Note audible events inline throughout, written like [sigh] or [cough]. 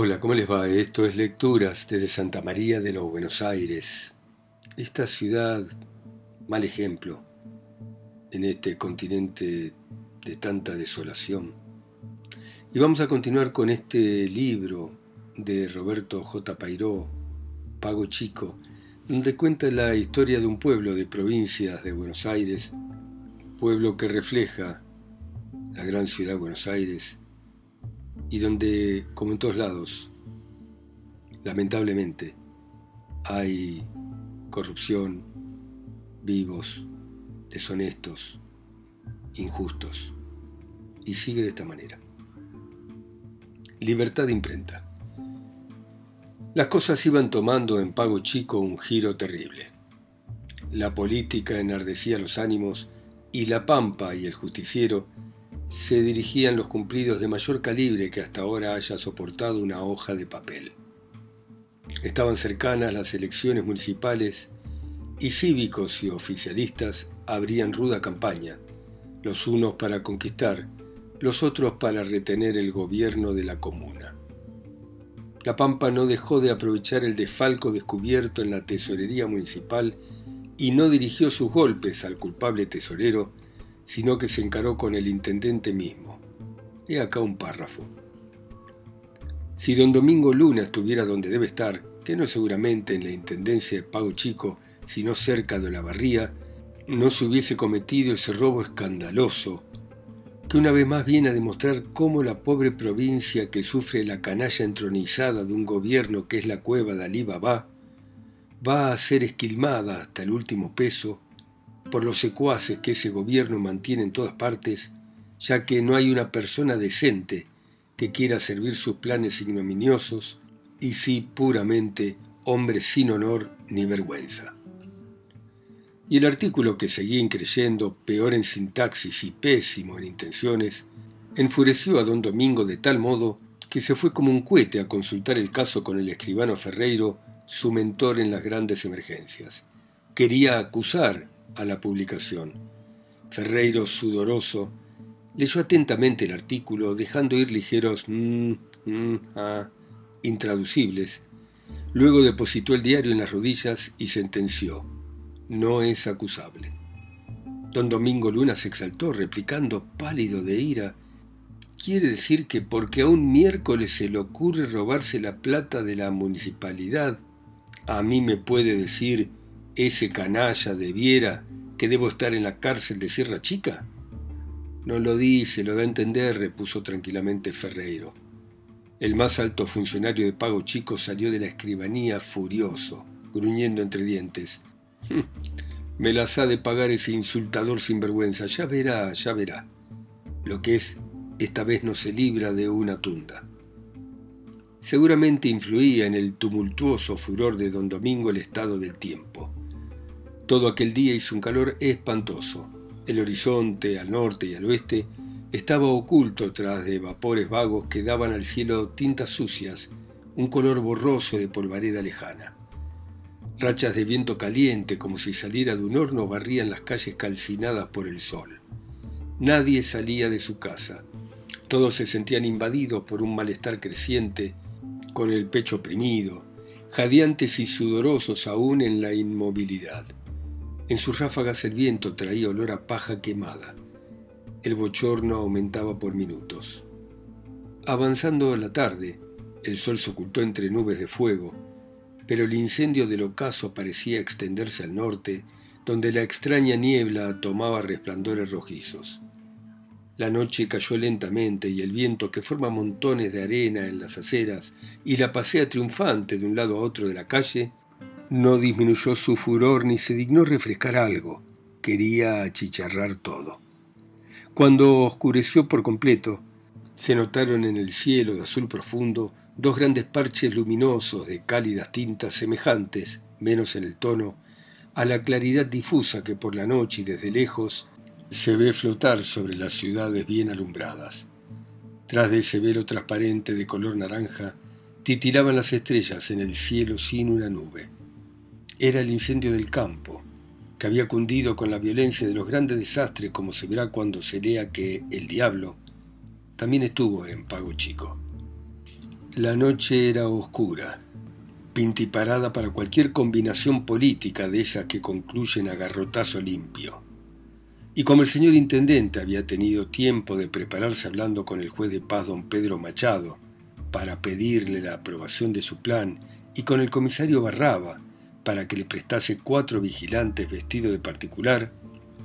Hola, ¿cómo les va? Esto es Lecturas desde Santa María de los Buenos Aires. Esta ciudad, mal ejemplo, en este continente de tanta desolación. Y vamos a continuar con este libro de Roberto J. Pairó, Pago Chico, donde cuenta la historia de un pueblo de provincias de Buenos Aires, pueblo que refleja la gran ciudad de Buenos Aires, y donde, como en todos lados, lamentablemente, hay corrupción, vivos, deshonestos, injustos, y sigue de esta manera. Libertad de imprenta. Las cosas iban tomando en Pago Chico un giro terrible. La política enardecía los ánimos y la pampa y el justiciero se dirigían los cumplidos de mayor calibre que hasta ahora haya soportado una hoja de papel. Estaban cercanas las elecciones municipales y cívicos y oficialistas abrían ruda campaña, los unos para conquistar, los otros para retener el gobierno de la comuna. La Pampa no dejó de aprovechar el desfalco descubierto en la tesorería municipal y no dirigió sus golpes al culpable tesorero, sino que se encaró con el intendente mismo. He acá un párrafo. Si don Domingo Luna estuviera donde debe estar, que no seguramente en la intendencia de Pago Chico, sino cerca de la barría, no se hubiese cometido ese robo escandaloso, que una vez más viene a demostrar cómo la pobre provincia que sufre la canalla entronizada de un gobierno que es la cueva de Alí va a ser esquilmada hasta el último peso por los secuaces que ese gobierno mantiene en todas partes, ya que no hay una persona decente que quiera servir sus planes ignominiosos, y sí puramente hombres sin honor ni vergüenza. Y el artículo que seguía increyendo, peor en sintaxis y pésimo en intenciones, enfureció a don Domingo de tal modo que se fue como un cohete a consultar el caso con el escribano Ferreiro, su mentor en las grandes emergencias. Quería acusar a la publicación. Ferreiro, sudoroso, leyó atentamente el artículo, dejando ir ligeros mm, mm, ah, intraducibles. Luego depositó el diario en las rodillas y sentenció. No es acusable. Don Domingo Luna se exaltó, replicando, pálido de ira. Quiere decir que porque a un miércoles se le ocurre robarse la plata de la municipalidad, a mí me puede decir ese canalla debiera que debo estar en la cárcel de Sierra Chica? No lo dice, lo da a entender, repuso tranquilamente Ferreiro. El más alto funcionario de pago chico salió de la escribanía furioso, gruñendo entre dientes. Hm, me las ha de pagar ese insultador sinvergüenza, ya verá, ya verá. Lo que es, esta vez no se libra de una tunda. Seguramente influía en el tumultuoso furor de don Domingo el estado del tiempo. Todo aquel día hizo un calor espantoso. El horizonte, al norte y al oeste, estaba oculto tras de vapores vagos que daban al cielo tintas sucias, un color borroso de polvareda lejana. Rachas de viento caliente, como si saliera de un horno, barrían las calles calcinadas por el sol. Nadie salía de su casa. Todos se sentían invadidos por un malestar creciente, con el pecho oprimido, jadeantes y sudorosos aún en la inmovilidad. En sus ráfagas el viento traía olor a paja quemada. El bochorno aumentaba por minutos. Avanzando la tarde, el sol se ocultó entre nubes de fuego, pero el incendio del ocaso parecía extenderse al norte, donde la extraña niebla tomaba resplandores rojizos. La noche cayó lentamente y el viento que forma montones de arena en las aceras y la pasea triunfante de un lado a otro de la calle no disminuyó su furor ni se dignó refrescar algo. Quería achicharrar todo. Cuando oscureció por completo, se notaron en el cielo de azul profundo dos grandes parches luminosos de cálidas tintas semejantes, menos en el tono, a la claridad difusa que por la noche y desde lejos se ve flotar sobre las ciudades bien alumbradas. Tras de ese velo transparente de color naranja, titilaban las estrellas en el cielo sin una nube era el incendio del campo, que había cundido con la violencia de los grandes desastres, como se verá cuando se lea que el diablo también estuvo en Pago Chico. La noche era oscura, pintiparada para cualquier combinación política de esas que concluyen a garrotazo limpio. Y como el señor intendente había tenido tiempo de prepararse hablando con el juez de paz don Pedro Machado para pedirle la aprobación de su plan y con el comisario Barraba para que le prestase cuatro vigilantes vestidos de particular,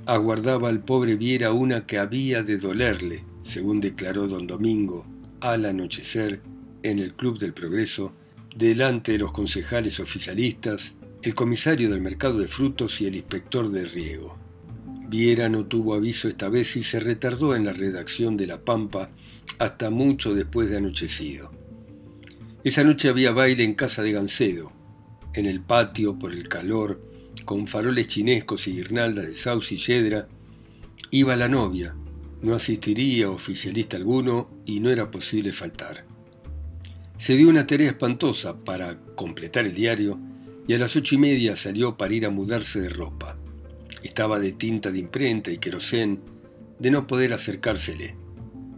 aguardaba al pobre Viera una que había de dolerle, según declaró don Domingo, al anochecer, en el Club del Progreso, delante de los concejales oficialistas, el comisario del mercado de frutos y el inspector de riego. Viera no tuvo aviso esta vez y se retardó en la redacción de La Pampa hasta mucho después de anochecido. Esa noche había baile en casa de Gancedo, en el patio por el calor, con faroles chinescos y guirnaldas de sauce y yedra, iba la novia, no asistiría oficialista alguno y no era posible faltar. Se dio una tarea espantosa para completar el diario y a las ocho y media salió para ir a mudarse de ropa. Estaba de tinta de imprenta y querosén de no poder acercársele.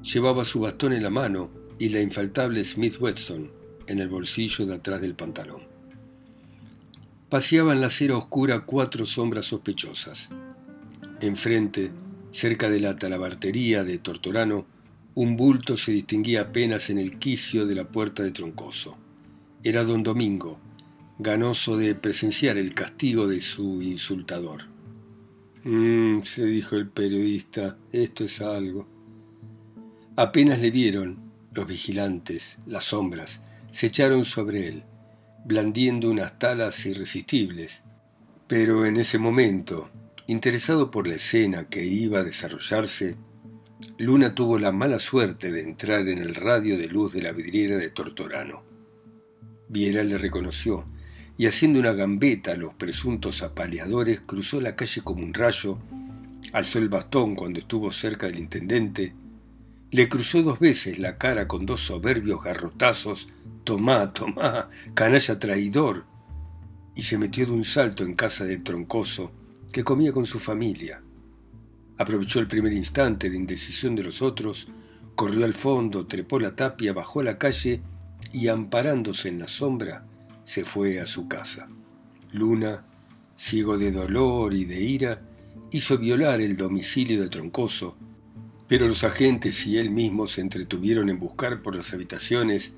Llevaba su bastón en la mano y la infaltable Smith Wesson en el bolsillo de atrás del pantalón. Paseaban la acera oscura cuatro sombras sospechosas. Enfrente, cerca de la talabartería de Tortorano, un bulto se distinguía apenas en el quicio de la puerta de Troncoso. Era don Domingo, ganoso de presenciar el castigo de su insultador. Mmm, se dijo el periodista, esto es algo. Apenas le vieron, los vigilantes, las sombras, se echaron sobre él, blandiendo unas talas irresistibles. Pero en ese momento, interesado por la escena que iba a desarrollarse, Luna tuvo la mala suerte de entrar en el radio de luz de la vidriera de Tortorano. Viera le reconoció y haciendo una gambeta a los presuntos apaleadores cruzó la calle como un rayo, alzó el bastón cuando estuvo cerca del intendente, le cruzó dos veces la cara con dos soberbios garrotazos, tomá, tomá, canalla traidor, y se metió de un salto en casa de Troncoso, que comía con su familia. Aprovechó el primer instante de indecisión de los otros, corrió al fondo, trepó la tapia, bajó a la calle y, amparándose en la sombra, se fue a su casa. Luna, ciego de dolor y de ira, hizo violar el domicilio de Troncoso, pero los agentes y él mismo se entretuvieron en buscar por las habitaciones,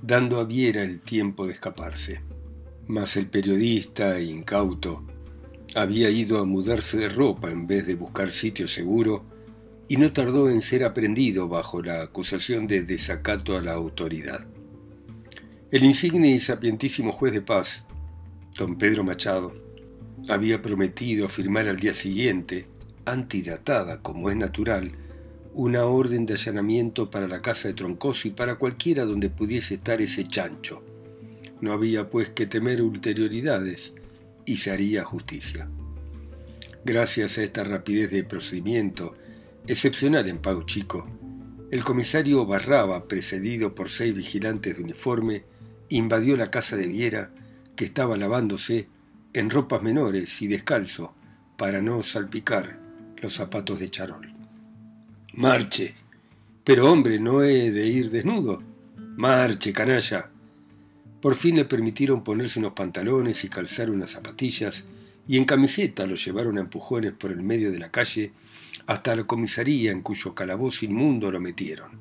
dando a Viera el tiempo de escaparse. Mas el periodista, incauto, había ido a mudarse de ropa en vez de buscar sitio seguro y no tardó en ser aprendido bajo la acusación de desacato a la autoridad. El insigne y sapientísimo juez de paz, don Pedro Machado, había prometido firmar al día siguiente, antidatada como es natural, una orden de allanamiento para la casa de Troncoso y para cualquiera donde pudiese estar ese chancho. No había pues que temer ulterioridades, y se haría justicia. Gracias a esta rapidez de procedimiento, excepcional en Pago Chico, el comisario Barraba, precedido por seis vigilantes de uniforme, invadió la casa de Viera, que estaba lavándose en ropas menores y descalzo para no salpicar los zapatos de charol. Marche. Pero hombre, no he de ir desnudo. Marche, canalla. Por fin le permitieron ponerse unos pantalones y calzar unas zapatillas, y en camiseta lo llevaron a empujones por el medio de la calle hasta la comisaría en cuyo calabozo inmundo lo metieron.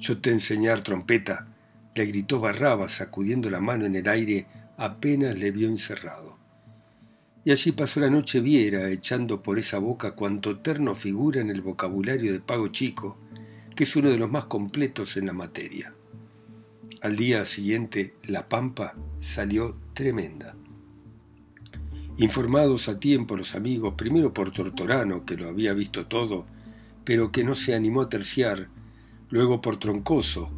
Yo te enseñar trompeta, le gritó Barraba sacudiendo la mano en el aire apenas le vio encerrado. Y allí pasó la noche Viera, echando por esa boca cuanto terno figura en el vocabulario de Pago Chico, que es uno de los más completos en la materia. Al día siguiente, la pampa salió tremenda. Informados a tiempo los amigos, primero por Tortorano, que lo había visto todo, pero que no se animó a terciar, luego por Troncoso,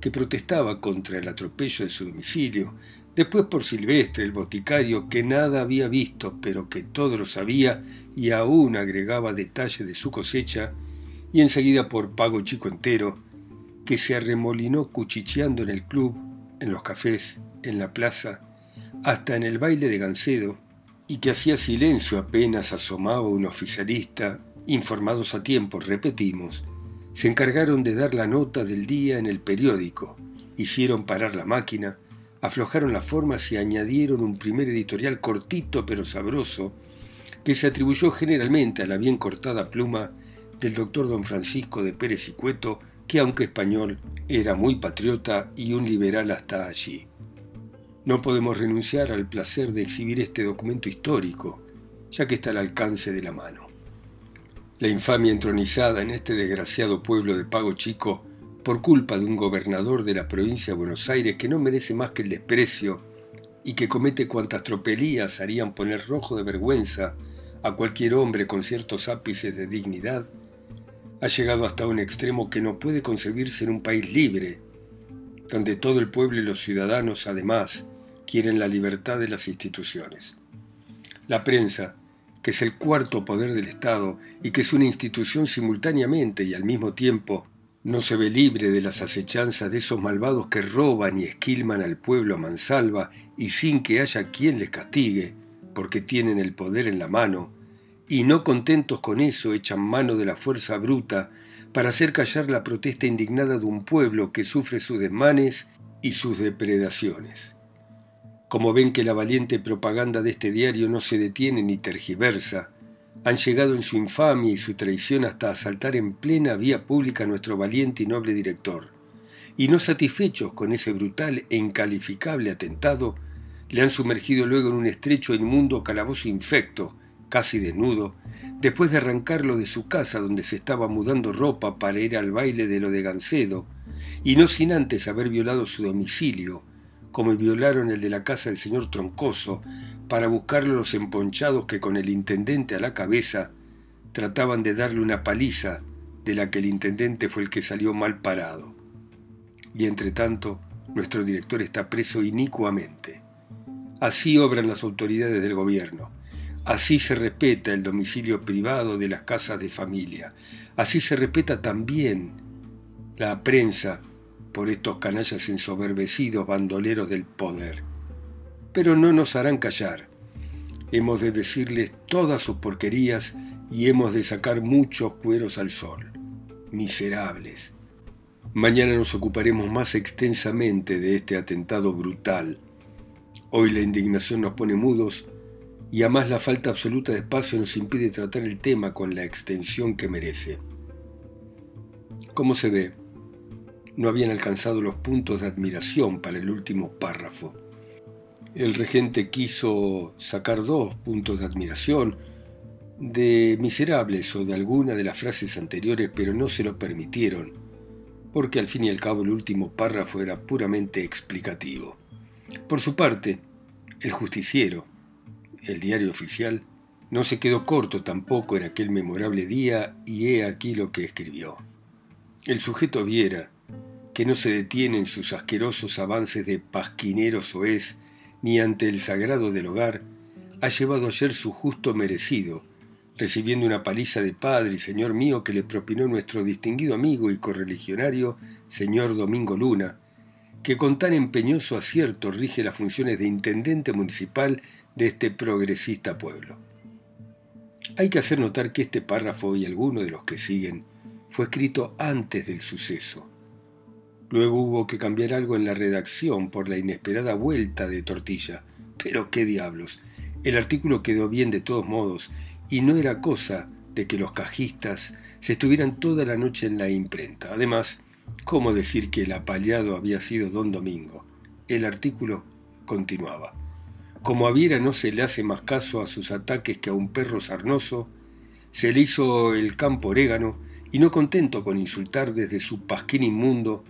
que protestaba contra el atropello de su domicilio, después por Silvestre, el boticario, que nada había visto, pero que todo lo sabía y aún agregaba detalles de su cosecha, y enseguida por Pago Chico entero, que se arremolinó cuchicheando en el club, en los cafés, en la plaza, hasta en el baile de Gancedo, y que hacía silencio apenas asomaba un oficialista, informados a tiempo, repetimos, se encargaron de dar la nota del día en el periódico hicieron parar la máquina, aflojaron las formas y añadieron un primer editorial cortito pero sabroso que se atribuyó generalmente a la bien cortada pluma del doctor don Francisco de Pérez y Cueto, que aunque español, era muy patriota y un liberal hasta allí. No podemos renunciar al placer de exhibir este documento histórico, ya que está al alcance de la mano. La infamia entronizada en este desgraciado pueblo de Pago Chico por culpa de un gobernador de la provincia de Buenos Aires que no merece más que el desprecio y que comete cuantas tropelías harían poner rojo de vergüenza a cualquier hombre con ciertos ápices de dignidad, ha llegado hasta un extremo que no puede concebirse en un país libre, donde todo el pueblo y los ciudadanos además quieren la libertad de las instituciones. La prensa, que es el cuarto poder del Estado y que es una institución simultáneamente y al mismo tiempo no se ve libre de las acechanzas de esos malvados que roban y esquilman al pueblo a mansalva y sin que haya quien les castigue, porque tienen el poder en la mano, y no contentos con eso echan mano de la fuerza bruta para hacer callar la protesta indignada de un pueblo que sufre sus desmanes y sus depredaciones. Como ven que la valiente propaganda de este diario no se detiene ni tergiversa, han llegado en su infamia y su traición hasta asaltar en plena vía pública a nuestro valiente y noble director, y no satisfechos con ese brutal e incalificable atentado, le han sumergido luego en un estrecho e inmundo calabozo infecto, casi desnudo, después de arrancarlo de su casa donde se estaba mudando ropa para ir al baile de lo de Gancedo, y no sin antes haber violado su domicilio, como violaron el de la casa del señor Troncoso, para buscarlo los emponchados que con el intendente a la cabeza trataban de darle una paliza de la que el intendente fue el que salió mal parado. Y entre tanto, nuestro director está preso inicuamente. Así obran las autoridades del gobierno. Así se respeta el domicilio privado de las casas de familia. Así se respeta también la prensa por estos canallas ensoberbecidos bandoleros del poder pero no nos harán callar. Hemos de decirles todas sus porquerías y hemos de sacar muchos cueros al sol. Miserables. Mañana nos ocuparemos más extensamente de este atentado brutal. Hoy la indignación nos pone mudos y además la falta absoluta de espacio nos impide tratar el tema con la extensión que merece. Como se ve, no habían alcanzado los puntos de admiración para el último párrafo. El regente quiso sacar dos puntos de admiración de miserables o de alguna de las frases anteriores, pero no se lo permitieron, porque al fin y al cabo el último párrafo era puramente explicativo. Por su parte, el justiciero, el diario oficial, no se quedó corto tampoco en aquel memorable día y he aquí lo que escribió. El sujeto viera que no se detiene en sus asquerosos avances de pasquinero soez ni ante el sagrado del hogar, ha llevado ayer su justo merecido, recibiendo una paliza de padre y señor mío que le propinó nuestro distinguido amigo y correligionario, señor Domingo Luna, que con tan empeñoso acierto rige las funciones de intendente municipal de este progresista pueblo. Hay que hacer notar que este párrafo y alguno de los que siguen fue escrito antes del suceso, Luego hubo que cambiar algo en la redacción por la inesperada vuelta de tortilla. Pero qué diablos. El artículo quedó bien de todos modos, y no era cosa de que los cajistas se estuvieran toda la noche en la imprenta. Además, ¿cómo decir que el apaleado había sido don Domingo? El artículo continuaba. Como a Viera no se le hace más caso a sus ataques que a un perro sarnoso, se le hizo el campo orégano y no contento con insultar desde su pasquín inmundo,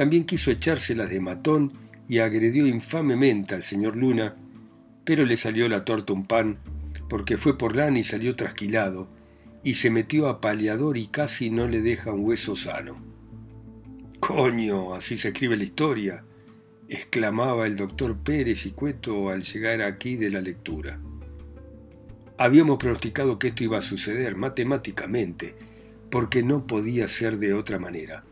también quiso echárselas de matón y agredió infamemente al señor Luna, pero le salió la torta un pan, porque fue por lana y salió trasquilado, y se metió a paliador y casi no le deja un hueso sano. Coño, así se escribe la historia, exclamaba el doctor Pérez y Cueto al llegar aquí de la lectura. Habíamos pronosticado que esto iba a suceder matemáticamente, porque no podía ser de otra manera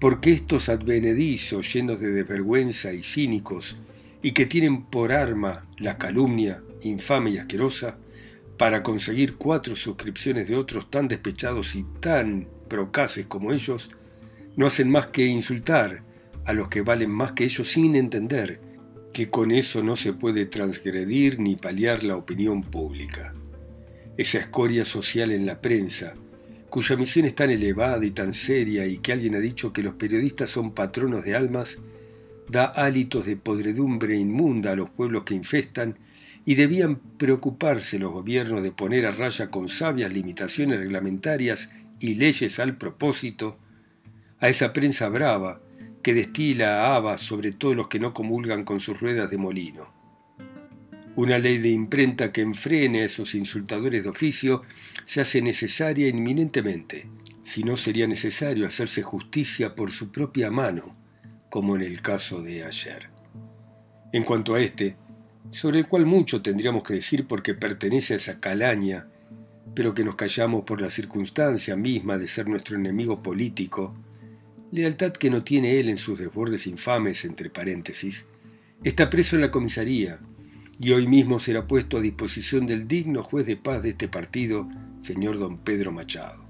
porque estos advenedizos llenos de desvergüenza y cínicos, y que tienen por arma la calumnia infame y asquerosa, para conseguir cuatro suscripciones de otros tan despechados y tan procaces como ellos, no hacen más que insultar a los que valen más que ellos sin entender que con eso no se puede transgredir ni paliar la opinión pública. Esa escoria social en la prensa, cuya misión es tan elevada y tan seria y que alguien ha dicho que los periodistas son patronos de almas, da hálitos de podredumbre inmunda a los pueblos que infestan y debían preocuparse los gobiernos de poner a raya con sabias limitaciones reglamentarias y leyes al propósito a esa prensa brava que destila habas sobre todos los que no comulgan con sus ruedas de molino. Una ley de imprenta que enfrene a esos insultadores de oficio se hace necesaria inminentemente, si no sería necesario hacerse justicia por su propia mano, como en el caso de ayer. En cuanto a este, sobre el cual mucho tendríamos que decir porque pertenece a esa calaña, pero que nos callamos por la circunstancia misma de ser nuestro enemigo político, lealtad que no tiene él en sus desbordes infames, entre paréntesis, está preso en la comisaría y hoy mismo será puesto a disposición del digno juez de paz de este partido, señor don Pedro Machado.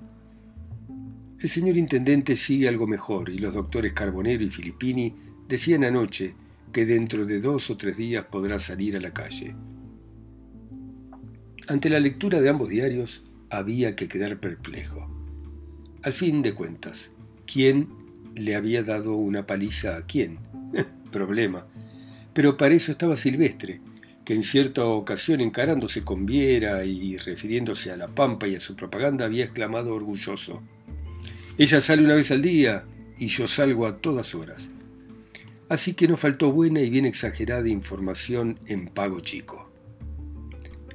El señor intendente sigue algo mejor y los doctores Carbonero y Filippini decían anoche que dentro de dos o tres días podrá salir a la calle. Ante la lectura de ambos diarios había que quedar perplejo. Al fin de cuentas, ¿quién le había dado una paliza a quién? [laughs] Problema. Pero para eso estaba Silvestre, que en cierta ocasión encarándose con Viera y refiriéndose a la Pampa y a su propaganda había exclamado orgulloso. Ella sale una vez al día y yo salgo a todas horas así que no faltó buena y bien exagerada información en pago chico.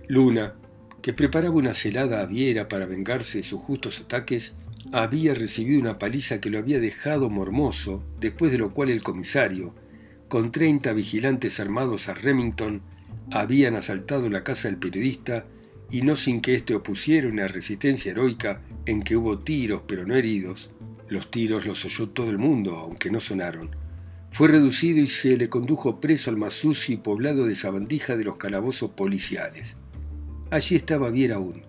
Luna, que preparaba una celada a Viera para vengarse de sus justos ataques, había recibido una paliza que lo había dejado mormoso, después de lo cual el comisario, con treinta vigilantes armados a Remington, habían asaltado la casa del periodista y no sin que éste opusiera una resistencia heroica en que hubo tiros pero no heridos, los tiros los oyó todo el mundo, aunque no sonaron, fue reducido y se le condujo preso al más sucio y poblado de sabandija de los calabozos policiales. Allí estaba Viera aún.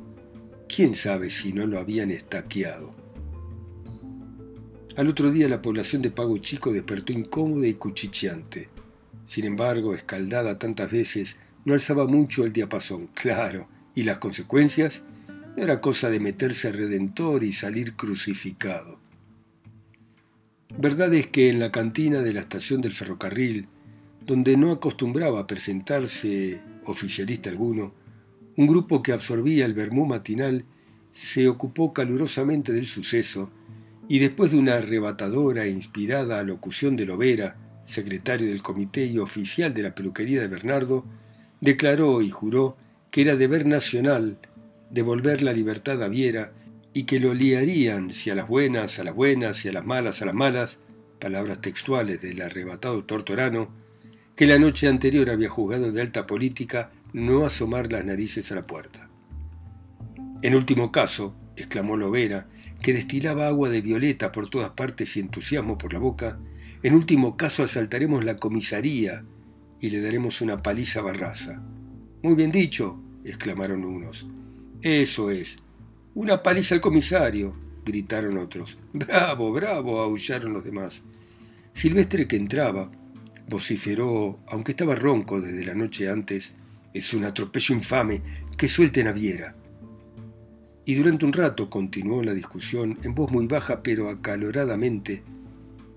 ¿Quién sabe si no lo habían estaqueado? Al otro día la población de Pago Chico despertó incómoda y cuchicheante. Sin embargo, escaldada tantas veces, no alzaba mucho el diapasón, claro, y las consecuencias no era cosa de meterse redentor y salir crucificado. Verdad es que en la cantina de la estación del ferrocarril, donde no acostumbraba a presentarse oficialista alguno, un grupo que absorbía el vermú matinal se ocupó calurosamente del suceso y después de una arrebatadora e inspirada alocución de Lovera, secretario del comité y oficial de la peluquería de Bernardo, declaró y juró que era deber nacional devolver la libertad a Viera y que lo liarían si a las buenas, a las buenas y a las malas, a las malas, palabras textuales del arrebatado tortorano, que la noche anterior había juzgado de alta política no asomar las narices a la puerta. En último caso, exclamó Lovera, que destilaba agua de violeta por todas partes y entusiasmo por la boca, en último caso asaltaremos la comisaría y le daremos una paliza Barraza. Muy bien dicho, exclamaron unos. Eso es, una paliza al comisario, gritaron otros. Bravo, bravo, aullaron los demás. Silvestre, que entraba, vociferó, aunque estaba ronco desde la noche antes, es un atropello infame, que suelten a Viera. Y durante un rato continuó la discusión en voz muy baja pero acaloradamente,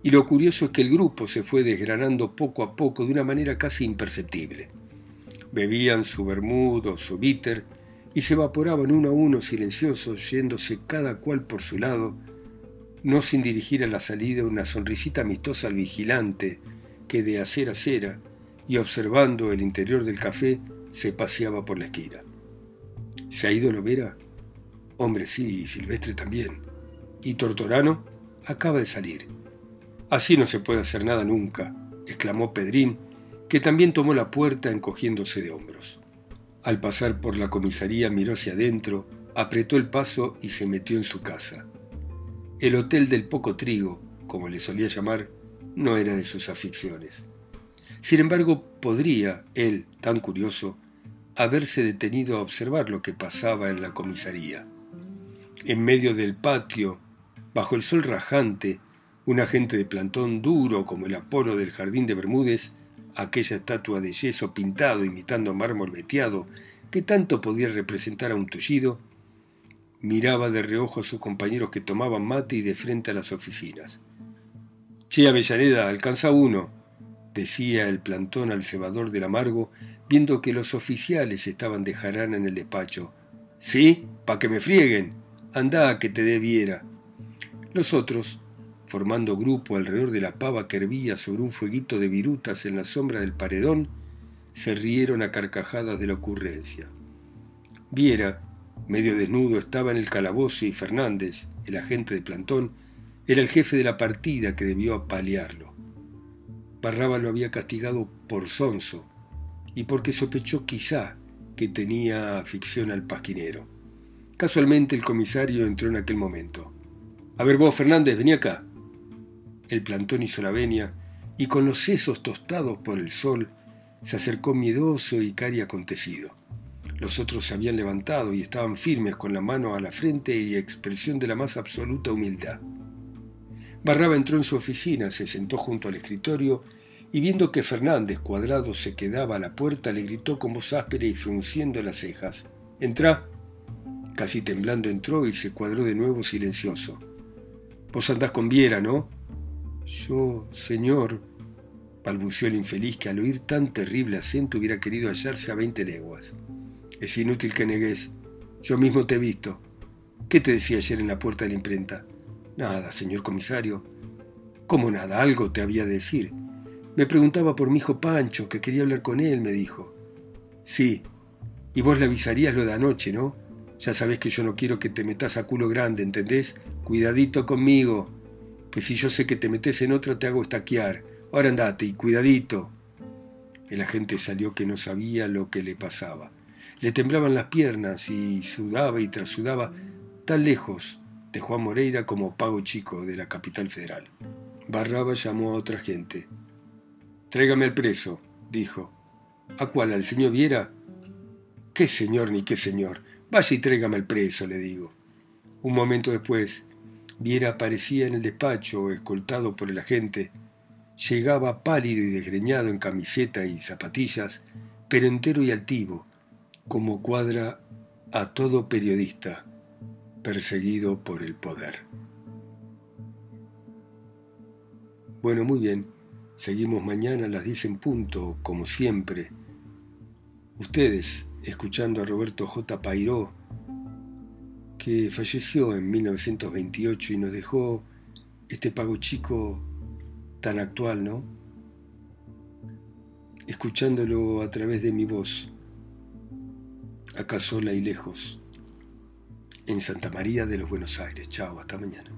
y lo curioso es que el grupo se fue desgranando poco a poco de una manera casi imperceptible. Bebían su bermudo, o su bitter, y se evaporaban uno a uno silenciosos, yéndose cada cual por su lado, no sin dirigir a la salida una sonrisita amistosa al vigilante que de acera a acera y observando el interior del café se paseaba por la esquina. ¿Se ha ido Lovera? Hombre, sí, y Silvestre también. ¿Y Tortorano? Acaba de salir. Así no se puede hacer nada nunca, exclamó Pedrín, que también tomó la puerta encogiéndose de hombros. Al pasar por la comisaría miró hacia adentro, apretó el paso y se metió en su casa. El hotel del poco trigo, como le solía llamar, no era de sus aficiones. Sin embargo, podría, él, tan curioso, haberse detenido a observar lo que pasaba en la comisaría. En medio del patio, bajo el sol rajante, un agente de plantón duro como el Apolo del Jardín de Bermúdez, aquella estatua de yeso pintado imitando mármol veteado que tanto podía representar a un tullido, miraba de reojo a sus compañeros que tomaban mate y de frente a las oficinas. Che, Avellaneda, alcanza uno, decía el plantón al cebador del amargo, viendo que los oficiales estaban de jarana en el despacho. ¿Sí? Pa' que me frieguen. Andá, que te debiera. Los otros, formando grupo alrededor de la pava que hervía sobre un fueguito de virutas en la sombra del paredón, se rieron a carcajadas de la ocurrencia. Viera, medio desnudo, estaba en el calabozo y Fernández, el agente de plantón, era el jefe de la partida que debió apalearlo. Barraba lo había castigado por sonso y porque sospechó quizá que tenía afición al pasquinero. Casualmente el comisario entró en aquel momento. A ver vos, Fernández, vení acá. El plantón hizo la venia y con los sesos tostados por el sol se acercó miedoso y cari acontecido. Los otros se habían levantado y estaban firmes con la mano a la frente y expresión de la más absoluta humildad. Barraba entró en su oficina, se sentó junto al escritorio y viendo que Fernández cuadrado se quedaba a la puerta, le gritó con voz áspera y frunciendo las cejas. Entra. Casi temblando entró y se cuadró de nuevo silencioso. Vos andás con Viera, ¿no? Yo, señor, balbuceó el infeliz que al oír tan terrible acento hubiera querido hallarse a veinte leguas. Es inútil que negues. Yo mismo te he visto. ¿Qué te decía ayer en la puerta de la imprenta? Nada, señor comisario. ¿Cómo nada? Algo te había de decir. Me preguntaba por mi hijo Pancho, que quería hablar con él, me dijo. Sí, y vos le avisarías lo de anoche, ¿no? Ya sabés que yo no quiero que te metas a culo grande, ¿entendés? Cuidadito conmigo, que si yo sé que te metes en otra te hago estaquear. Ahora andate y cuidadito. El agente salió que no sabía lo que le pasaba. Le temblaban las piernas y sudaba y trasudaba tan lejos de Juan Moreira como Pago Chico de la capital federal. Barraba llamó a otra gente. Tráigame al preso, dijo. ¿A cuál? ¿Al señor Viera? ¿Qué señor ni qué señor? Vaya y tráigame al preso, le digo. Un momento después, Viera aparecía en el despacho, escoltado por el agente. Llegaba pálido y desgreñado en camiseta y zapatillas, pero entero y altivo, como cuadra a todo periodista perseguido por el poder. Bueno, muy bien. Seguimos mañana las 10 en punto, como siempre. Ustedes, escuchando a Roberto J. Pairó, que falleció en 1928 y nos dejó este pago chico tan actual, ¿no? Escuchándolo a través de mi voz, acá sola y lejos, en Santa María de los Buenos Aires. Chao, hasta mañana.